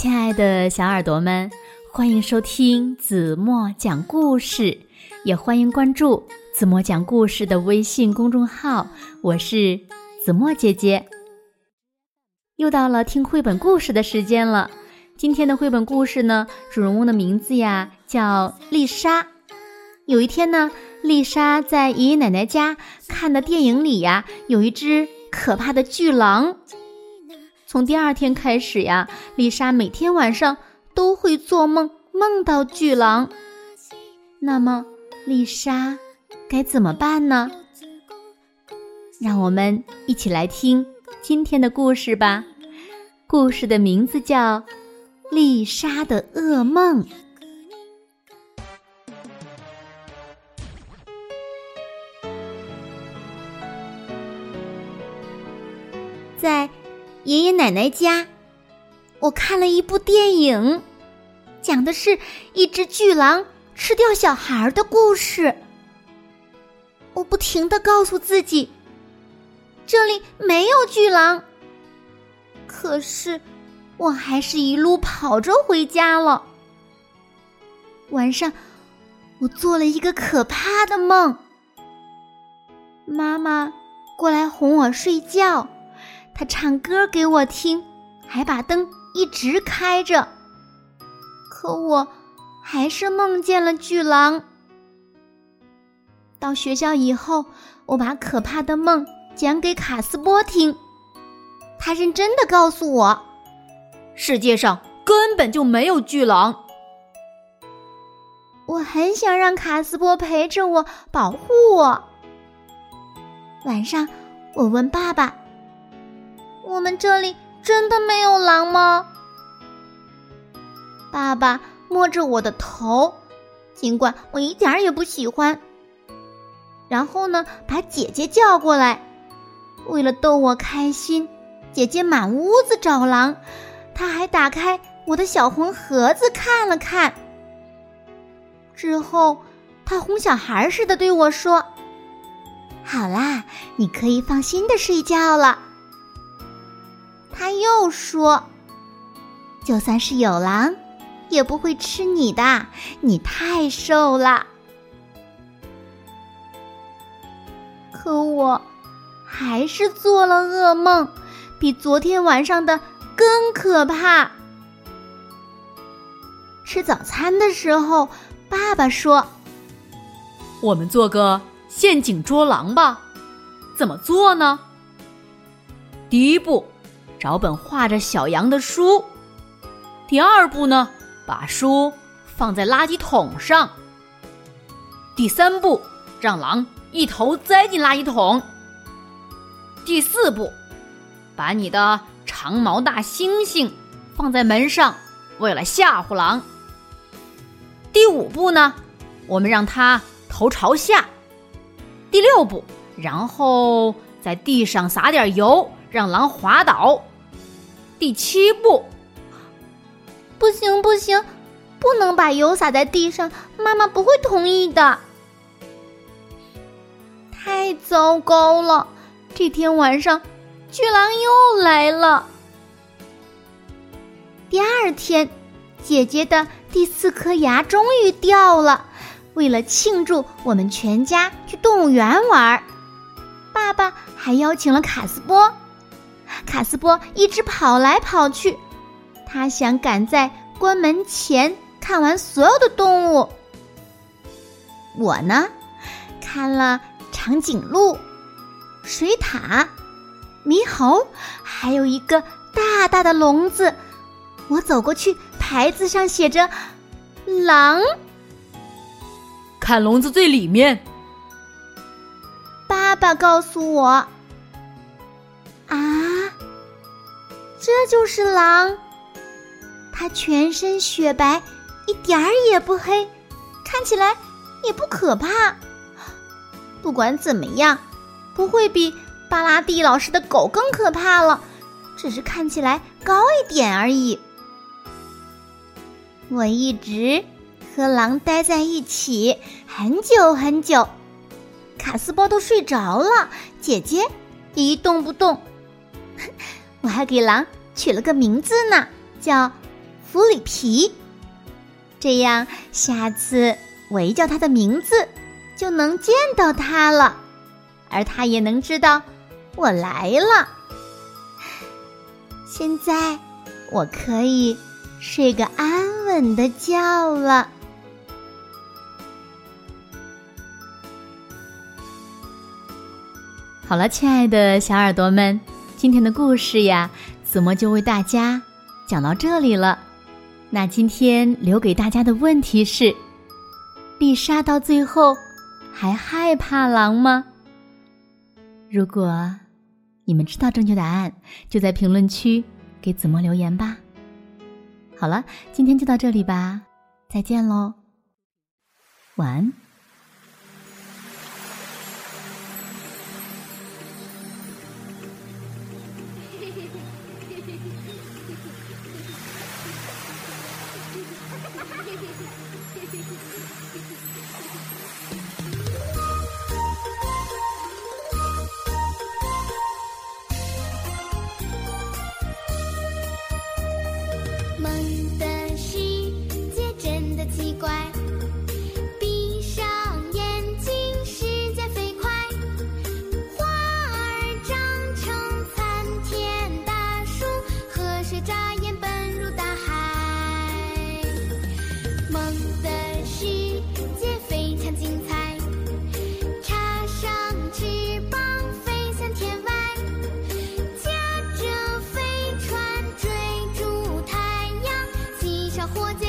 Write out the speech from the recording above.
亲爱的小耳朵们，欢迎收听子墨讲故事，也欢迎关注子墨讲故事的微信公众号。我是子墨姐姐。又到了听绘本故事的时间了。今天的绘本故事呢，主人公的名字呀叫丽莎。有一天呢，丽莎在爷爷奶奶家看的电影里呀，有一只可怕的巨狼。从第二天开始呀，丽莎每天晚上都会做梦，梦到巨狼。那么，丽莎该怎么办呢？让我们一起来听今天的故事吧。故事的名字叫《丽莎的噩梦》。在。爷爷奶奶家，我看了一部电影，讲的是一只巨狼吃掉小孩的故事。我不停的告诉自己，这里没有巨狼。可是，我还是一路跑着回家了。晚上，我做了一个可怕的梦。妈妈过来哄我睡觉。他唱歌给我听，还把灯一直开着。可我还是梦见了巨狼。到学校以后，我把可怕的梦讲给卡斯波听，他认真的告诉我，世界上根本就没有巨狼。我很想让卡斯波陪着我，保护我。晚上，我问爸爸。我们这里真的没有狼吗？爸爸摸着我的头，尽管我一点也不喜欢。然后呢，把姐姐叫过来，为了逗我开心，姐姐满屋子找狼，她还打开我的小红盒子看了看。之后，她哄小孩似的对我说：“好啦，你可以放心的睡觉了。”他又说：“就算是有狼，也不会吃你的，你太瘦了。”可我还是做了噩梦，比昨天晚上的更可怕。吃早餐的时候，爸爸说：“我们做个陷阱捉狼吧，怎么做呢？第一步。”找本画着小羊的书。第二步呢，把书放在垃圾桶上。第三步，让狼一头栽进垃圾桶。第四步，把你的长毛大猩猩放在门上，为了吓唬狼。第五步呢，我们让它头朝下。第六步，然后在地上撒点油，让狼滑倒。第七步，不行不行，不能把油洒在地上，妈妈不会同意的。太糟糕了，这天晚上，巨狼又来了。第二天，姐姐的第四颗牙终于掉了。为了庆祝，我们全家去动物园玩，爸爸还邀请了卡斯波。卡斯波一直跑来跑去，他想赶在关门前看完所有的动物。我呢，看了长颈鹿、水獭、猕猴，还有一个大大的笼子。我走过去，牌子上写着“狼”。看笼子最里面。爸爸告诉我：“啊。”这就是狼，它全身雪白，一点儿也不黑，看起来也不可怕。不管怎么样，不会比巴拉蒂老师的狗更可怕了，只是看起来高一点而已。我一直和狼待在一起很久很久，卡斯波都睡着了，姐姐也一动不动。我还给狼。取了个名字呢，叫弗里皮。这样，下次我一叫他的名字，就能见到他了，而他也能知道我来了。现在，我可以睡个安稳的觉了。好了，亲爱的小耳朵们，今天的故事呀，子墨就为大家讲到这里了。那今天留给大家的问题是：丽莎到最后还害怕狼吗？如果你们知道正确答案，就在评论区给子墨留言吧。好了，今天就到这里吧，再见喽，晚安。火箭